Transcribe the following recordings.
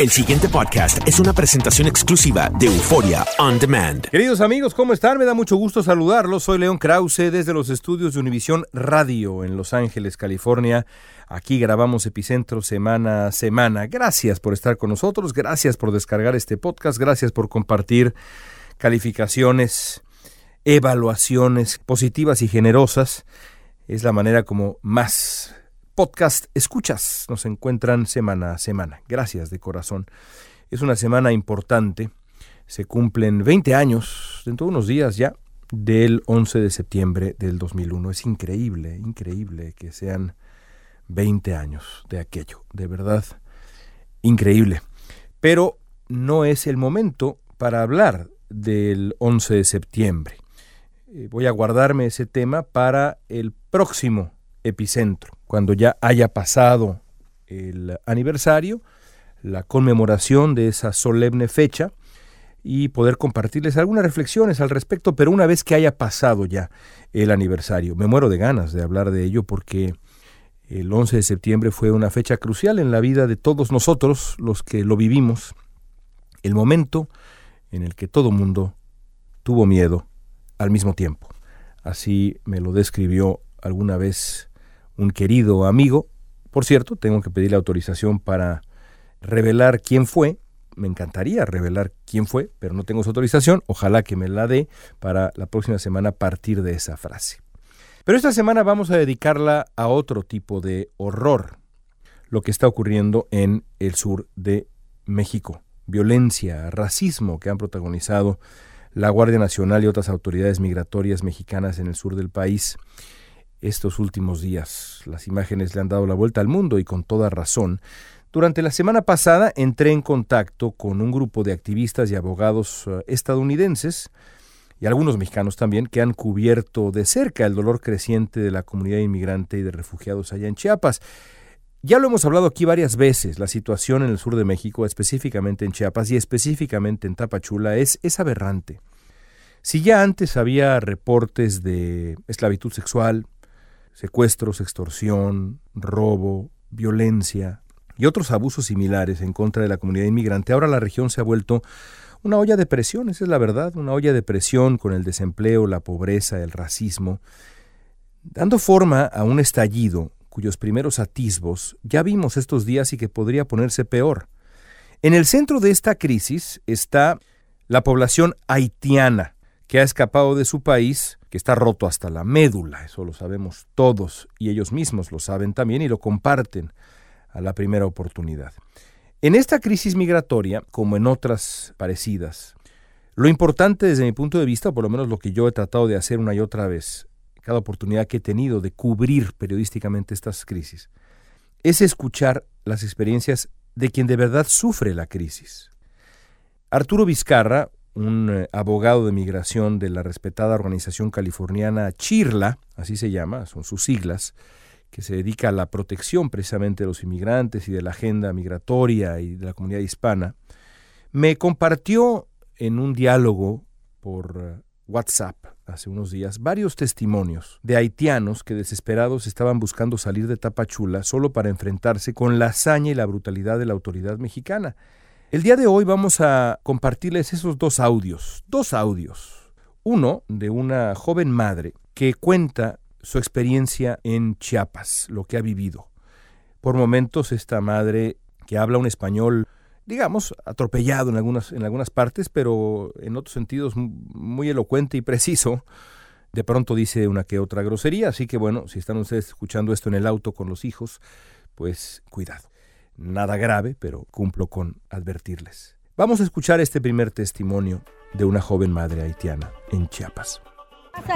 El siguiente podcast es una presentación exclusiva de Euforia On Demand. Queridos amigos, ¿cómo están? Me da mucho gusto saludarlos. Soy León Krause desde los estudios de Univisión Radio en Los Ángeles, California. Aquí grabamos Epicentro semana a semana. Gracias por estar con nosotros, gracias por descargar este podcast, gracias por compartir calificaciones, evaluaciones positivas y generosas. Es la manera como más podcast escuchas nos encuentran semana a semana. Gracias de corazón. Es una semana importante. Se cumplen 20 años, dentro de unos días ya, del 11 de septiembre del 2001. Es increíble, increíble que sean 20 años de aquello. De verdad, increíble. Pero no es el momento para hablar del 11 de septiembre. Eh, voy a guardarme ese tema para el próximo epicentro, cuando ya haya pasado el aniversario, la conmemoración de esa solemne fecha y poder compartirles algunas reflexiones al respecto, pero una vez que haya pasado ya el aniversario. Me muero de ganas de hablar de ello porque el 11 de septiembre fue una fecha crucial en la vida de todos nosotros, los que lo vivimos, el momento en el que todo mundo tuvo miedo al mismo tiempo. Así me lo describió alguna vez un querido amigo. Por cierto, tengo que pedirle autorización para revelar quién fue. Me encantaría revelar quién fue, pero no tengo su autorización. Ojalá que me la dé para la próxima semana partir de esa frase. Pero esta semana vamos a dedicarla a otro tipo de horror, lo que está ocurriendo en el sur de México. Violencia, racismo que han protagonizado la Guardia Nacional y otras autoridades migratorias mexicanas en el sur del país estos últimos días. Las imágenes le han dado la vuelta al mundo y con toda razón. Durante la semana pasada entré en contacto con un grupo de activistas y abogados eh, estadounidenses y algunos mexicanos también que han cubierto de cerca el dolor creciente de la comunidad inmigrante y de refugiados allá en Chiapas. Ya lo hemos hablado aquí varias veces, la situación en el sur de México, específicamente en Chiapas y específicamente en Tapachula, es, es aberrante. Si ya antes había reportes de esclavitud sexual, secuestros, extorsión, robo, violencia y otros abusos similares en contra de la comunidad inmigrante, ahora la región se ha vuelto una olla de presión, esa es la verdad, una olla de presión con el desempleo, la pobreza, el racismo, dando forma a un estallido cuyos primeros atisbos ya vimos estos días y que podría ponerse peor. En el centro de esta crisis está la población haitiana, que ha escapado de su país que está roto hasta la médula, eso lo sabemos todos y ellos mismos lo saben también y lo comparten a la primera oportunidad. En esta crisis migratoria, como en otras parecidas, lo importante desde mi punto de vista, por lo menos lo que yo he tratado de hacer una y otra vez, cada oportunidad que he tenido de cubrir periodísticamente estas crisis, es escuchar las experiencias de quien de verdad sufre la crisis. Arturo Vizcarra, un eh, abogado de migración de la respetada organización californiana CHIRLA, así se llama, son sus siglas, que se dedica a la protección precisamente de los inmigrantes y de la agenda migratoria y de la comunidad hispana, me compartió en un diálogo por eh, WhatsApp hace unos días varios testimonios de haitianos que desesperados estaban buscando salir de Tapachula solo para enfrentarse con la hazaña y la brutalidad de la autoridad mexicana. El día de hoy vamos a compartirles esos dos audios, dos audios. Uno de una joven madre que cuenta su experiencia en Chiapas, lo que ha vivido. Por momentos esta madre que habla un español, digamos, atropellado en algunas, en algunas partes, pero en otros sentidos muy elocuente y preciso, de pronto dice una que otra grosería, así que bueno, si están ustedes escuchando esto en el auto con los hijos, pues cuidado. Nada grave, pero cumplo con advertirles. Vamos a escuchar este primer testimonio de una joven madre haitiana en Chiapas.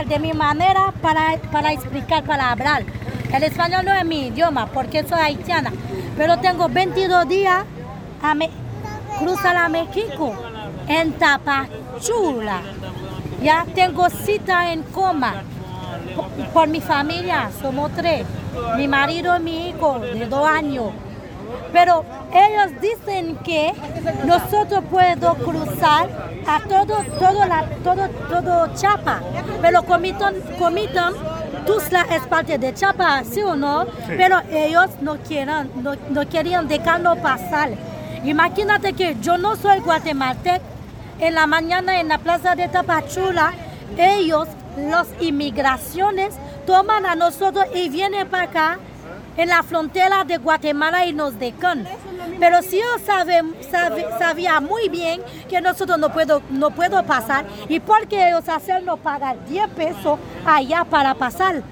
De mi manera para, para explicar, para hablar. El español no es mi idioma porque soy haitiana, pero tengo 22 días a cruzar a México en Tapachula. Ya tengo cita en coma por, por mi familia, somos tres, mi marido y mi hijo de dos años. Pero ellos dicen que nosotros podemos cruzar a todo, todo, la, todo, todo Chapa. Pero comitan, comitan Tuzla es parte de Chapa, ¿sí o no? Pero ellos no, quieren, no, no querían dejarlo pasar. Imagínate que yo no soy guatemalteco. En la mañana en la plaza de Tapachula, ellos, las inmigraciones, toman a nosotros y vienen para acá en la frontera de Guatemala y nos dejan. Pero si ellos saben, sabía muy bien que nosotros no puedo, no puedo pasar y porque ellos hacen no pagar 10 pesos allá para pasar.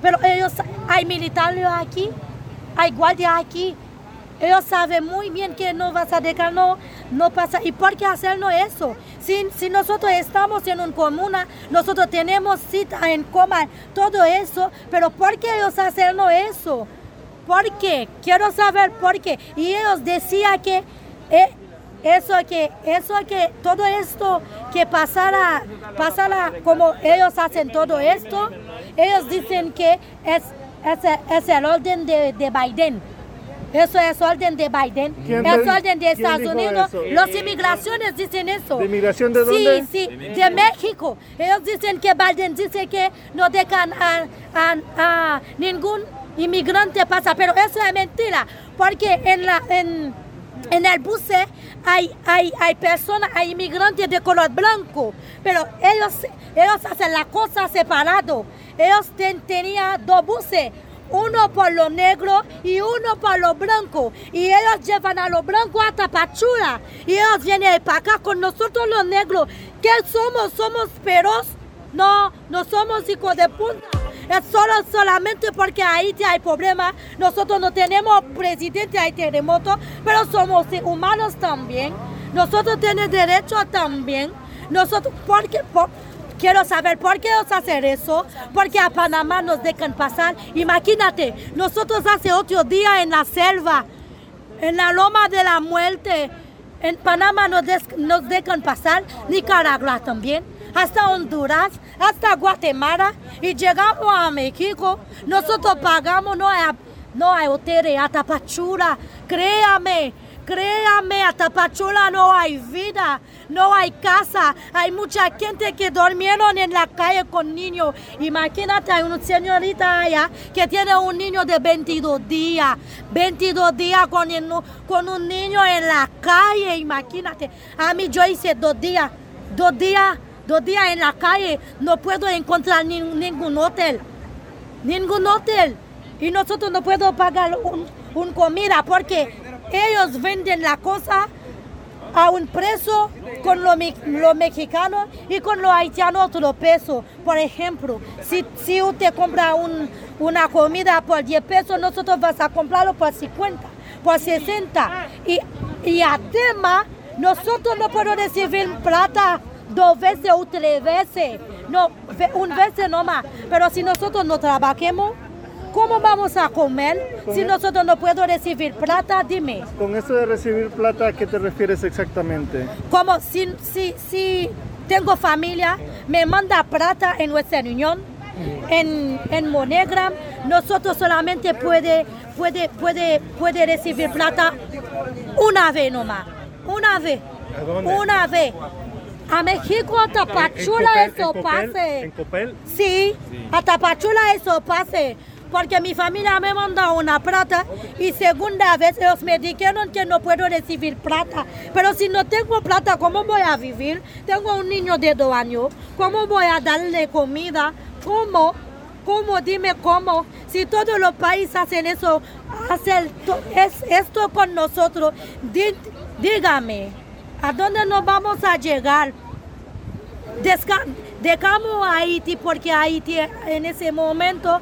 Pero ellos, hay militares aquí, hay guardias aquí. Ellos saben muy bien que no vas a dejar, no, no pasa. ¿Y por qué hacernos eso? Si, si nosotros estamos en una comuna, nosotros tenemos cita en coma, todo eso, pero ¿por qué ellos hacernos eso? ¿Por qué? Quiero saber por qué. Y ellos decían que eh, eso que eso que todo esto que pasara pasara como ellos hacen todo esto, ellos dicen que es, es, el orden de, Biden. Eso es orden de Biden. Es orden de Estados Unidos. Las inmigraciones dicen eso. ¿De inmigración de dónde? Sí, sí, de México. Ellos dicen que Biden dice que no dejan a, a ningún inmigrante pasa, pero eso es mentira, porque en, la, en, en el bus hay, hay, hay personas, hay inmigrantes de color blanco, pero ellos, ellos hacen la cosa separado. Ellos tenían dos buses, uno por los negros y uno por los blancos. Y ellos llevan a los blancos hasta Pachula. Y ellos vienen para acá con nosotros los negros. ¿Qué somos? ¿Somos feroz? No, no somos hijos de punta. Es solo solamente porque Haití hay problemas. Nosotros no tenemos presidente, hay terremoto, pero somos humanos también. Nosotros tenemos derecho también. Nosotros, porque, quiero saber por qué nos hacen eso, porque a Panamá nos dejan pasar. Imagínate, nosotros hace otro día en la selva, en la loma de la muerte, en Panamá nos, nos dejan pasar, Nicaragua también hasta Honduras, hasta Guatemala y llegamos a México. Nosotros pagamos, no hay, no hay hotel, a Tapachula. Créame, créame, a Tapachula no hay vida, no hay casa. Hay mucha gente que durmieron en la calle con niños. Imagínate, hay una señorita allá que tiene un niño de 22 días. 22 días con, con un niño en la calle, imagínate. A mí yo hice dos días, dos días dos días en la calle, no puedo encontrar ningún hotel, ningún hotel. Y nosotros no podemos pagar un, comida porque ellos venden la cosa a un precio con los lo mexicanos y con los haitianos otro peso. Por ejemplo, si, si usted compra un, una comida por 10 pesos, nosotros vamos a comprarlo por 50, por 60. Y, y además, nosotros no podemos recibir plata dos veces o tres veces, no, un vez nomás. Pero si nosotros no trabajemos, ¿cómo vamos a comer si nosotros no podemos recibir plata? Dime. Con eso de recibir plata, ¿a qué te refieres exactamente? Como si, si, si tengo familia, me manda plata en nuestra unión, en, en Monegram, nosotros solamente puede, puede, puede, puede recibir plata una vez nomás, una vez, una vez. A México, a Tapachula eso pase. ¿En Copel? Sí, a Tapachula eso pase. Porque mi familia me mandó una plata y segunda vez ellos me dijeron que no puedo recibir plata. Pero si no tengo plata, ¿cómo voy a vivir? Tengo un niño de dos años. ¿Cómo voy a darle comida? ¿Cómo? ¿Cómo? Dime cómo. Si todos los países hacen eso, hacen esto con nosotros, dígame. ¿A dónde nos vamos a llegar? dejamos a Haití porque Haití en ese momento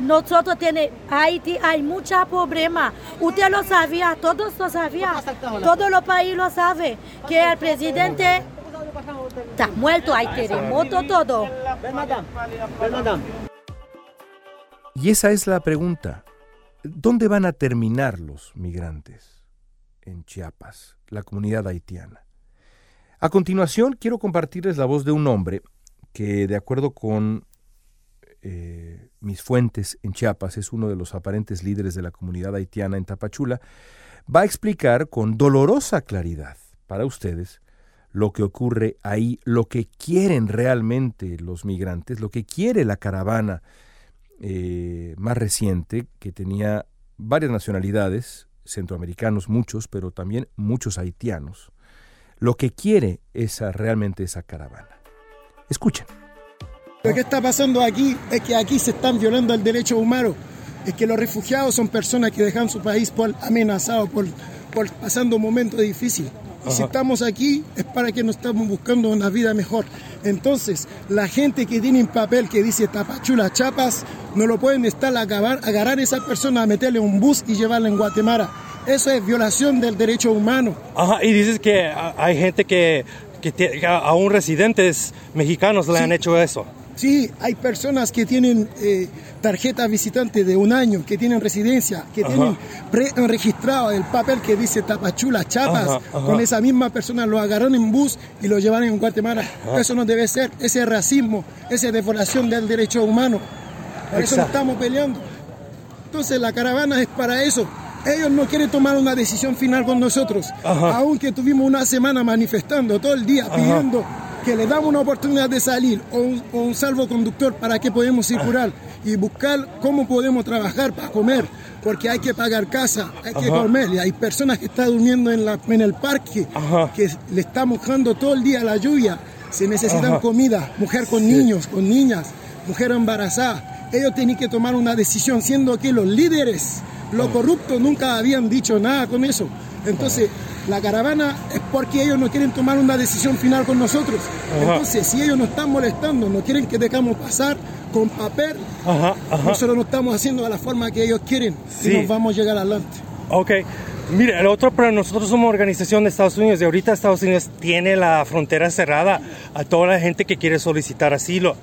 nosotros tenemos, Haití hay mucha problema. Usted lo sabía, todos lo sabían, todos los países lo saben, que el presidente está muerto, hay terremoto, todo. Y esa es la pregunta. ¿Dónde van a terminar los migrantes? En Chiapas la comunidad haitiana. A continuación, quiero compartirles la voz de un hombre que, de acuerdo con eh, mis fuentes en Chiapas, es uno de los aparentes líderes de la comunidad haitiana en Tapachula, va a explicar con dolorosa claridad para ustedes lo que ocurre ahí, lo que quieren realmente los migrantes, lo que quiere la caravana eh, más reciente, que tenía varias nacionalidades, centroamericanos muchos, pero también muchos haitianos, lo que quiere esa realmente esa caravana. Escuchen. Lo que está pasando aquí es que aquí se están violando el derecho humano. Es que los refugiados son personas que dejan su país por amenazados, por, por pasando momentos difíciles. Y si estamos aquí es para que nos estamos buscando una vida mejor. Entonces, la gente que tiene un papel que dice Tapachula Chapas, no lo pueden estar a acabar, agarrar a esa persona, a meterle un bus y llevarla en Guatemala. Eso es violación del derecho humano. Ajá, y dices que hay gente que, que, aún residentes mexicanos le han hecho eso. Sí, hay personas que tienen eh, tarjeta visitante de un año, que tienen residencia, que tienen registrado el papel que dice Tapachula, Chapas. Con esa misma persona lo agarraron en bus y lo llevaron en Guatemala. Eso no debe ser, ese es racismo, esa es deformación del derecho humano. Por eso estamos peleando. Entonces la caravana es para eso. Ellos no quieren tomar una decisión final con nosotros, aunque tuvimos una semana manifestando todo el día pidiendo que le damos una oportunidad de salir o un, salvoconductor para que podamos circular y buscar cómo podemos trabajar para comer, porque hay que pagar casa, hay que comer, y hay personas que están durmiendo en, la, en el parque, que le está mojando todo el día la lluvia, se necesitan comida, mujer con niños, con niñas, mujer embarazada, ellos tienen que tomar una decisión, siendo que los líderes, los corruptos nunca habían dicho nada con eso. Entonces, la caravana es porque ellos no quieren tomar una decisión final con nosotros. Entonces, si ellos nos están molestando, no quieren que dejamos pasar con papel, nosotros no estamos haciendo de la forma que ellos quieren y nos vamos a llegar adelante. Ok. Mire, el otro, pero nosotros somos organización de Estados Unidos y ahorita Estados Unidos tiene la frontera cerrada a toda la gente que quiere solicitar asilo.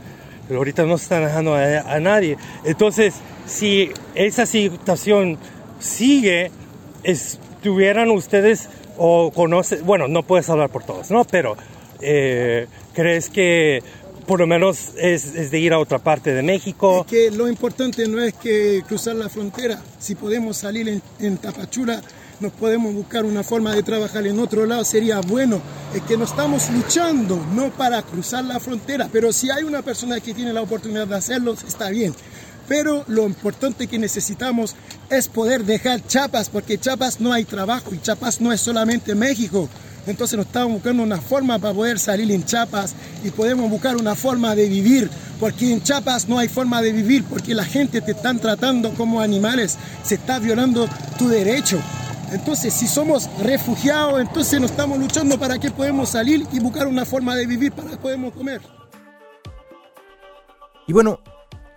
Pero ahorita no se están dejando a, a nadie. Entonces, si esa situación sigue, estuvieran ustedes o conoces, bueno, no puedes hablar por todos, ¿no? Pero eh, ¿crees que por lo menos es, de ir a otra parte de México? Es que lo importante no es que cruzar la frontera. Si podemos salir en, en Tapachula, nos podemos buscar una forma de trabajar en otro lado, sería bueno. Es que no estamos luchando, no para cruzar la frontera, pero si hay una persona que tiene la oportunidad de hacerlo, está bien. Pero lo importante que necesitamos es poder dejar Chiapas, porque Chiapas no hay trabajo y Chiapas no es solamente México. Entonces nos estamos buscando una forma para poder salir en Chiapas y podemos buscar una forma de vivir, porque en Chiapas no hay forma de vivir, porque la gente te están tratando como animales, se está violando tu derecho. Entonces, si somos refugiados, entonces nos estamos luchando para que podemos salir y buscar una forma de vivir para que podamos comer. Y bueno,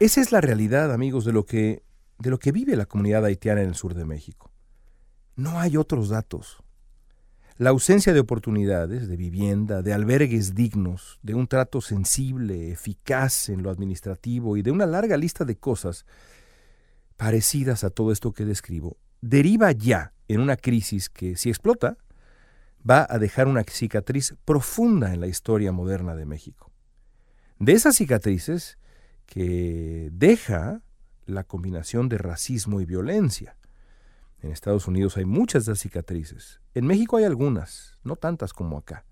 esa es la realidad, amigos, de lo que de lo que vive la comunidad haitiana en el sur de México. No hay otros datos. La ausencia de oportunidades, de vivienda, de albergues dignos, de un trato sensible, eficaz en lo administrativo y de una larga lista de cosas parecidas a todo esto que describo, deriva ya en una crisis que, si explota, va a dejar una cicatriz profunda en la historia moderna de México. De esas cicatrices que deja la combinación de racismo y violencia. En Estados Unidos hay muchas de las cicatrices. En México hay algunas, no tantas como acá.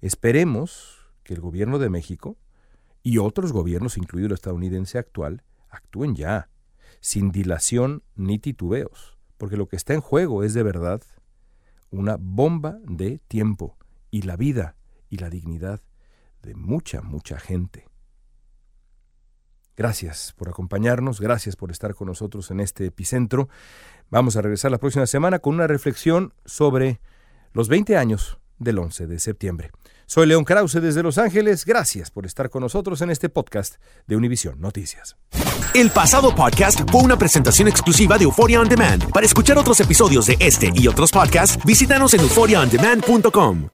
Esperemos que el gobierno de México y otros gobiernos, incluido el estadounidense actual, actúen ya, sin dilación ni titubeos, porque lo que está en juego es de verdad una bomba de tiempo y la vida y la dignidad de mucha, mucha gente. Gracias por acompañarnos, gracias por estar con nosotros en este epicentro. Vamos a regresar la próxima semana con una reflexión sobre los 20 años del 11 de septiembre. Soy León Krause desde Los Ángeles. Gracias por estar con nosotros en este podcast de Univisión Noticias. El pasado podcast fue una presentación exclusiva de Euphoria On Demand. Para escuchar otros episodios de este y otros podcasts, visítanos en euphoriaondemand.com.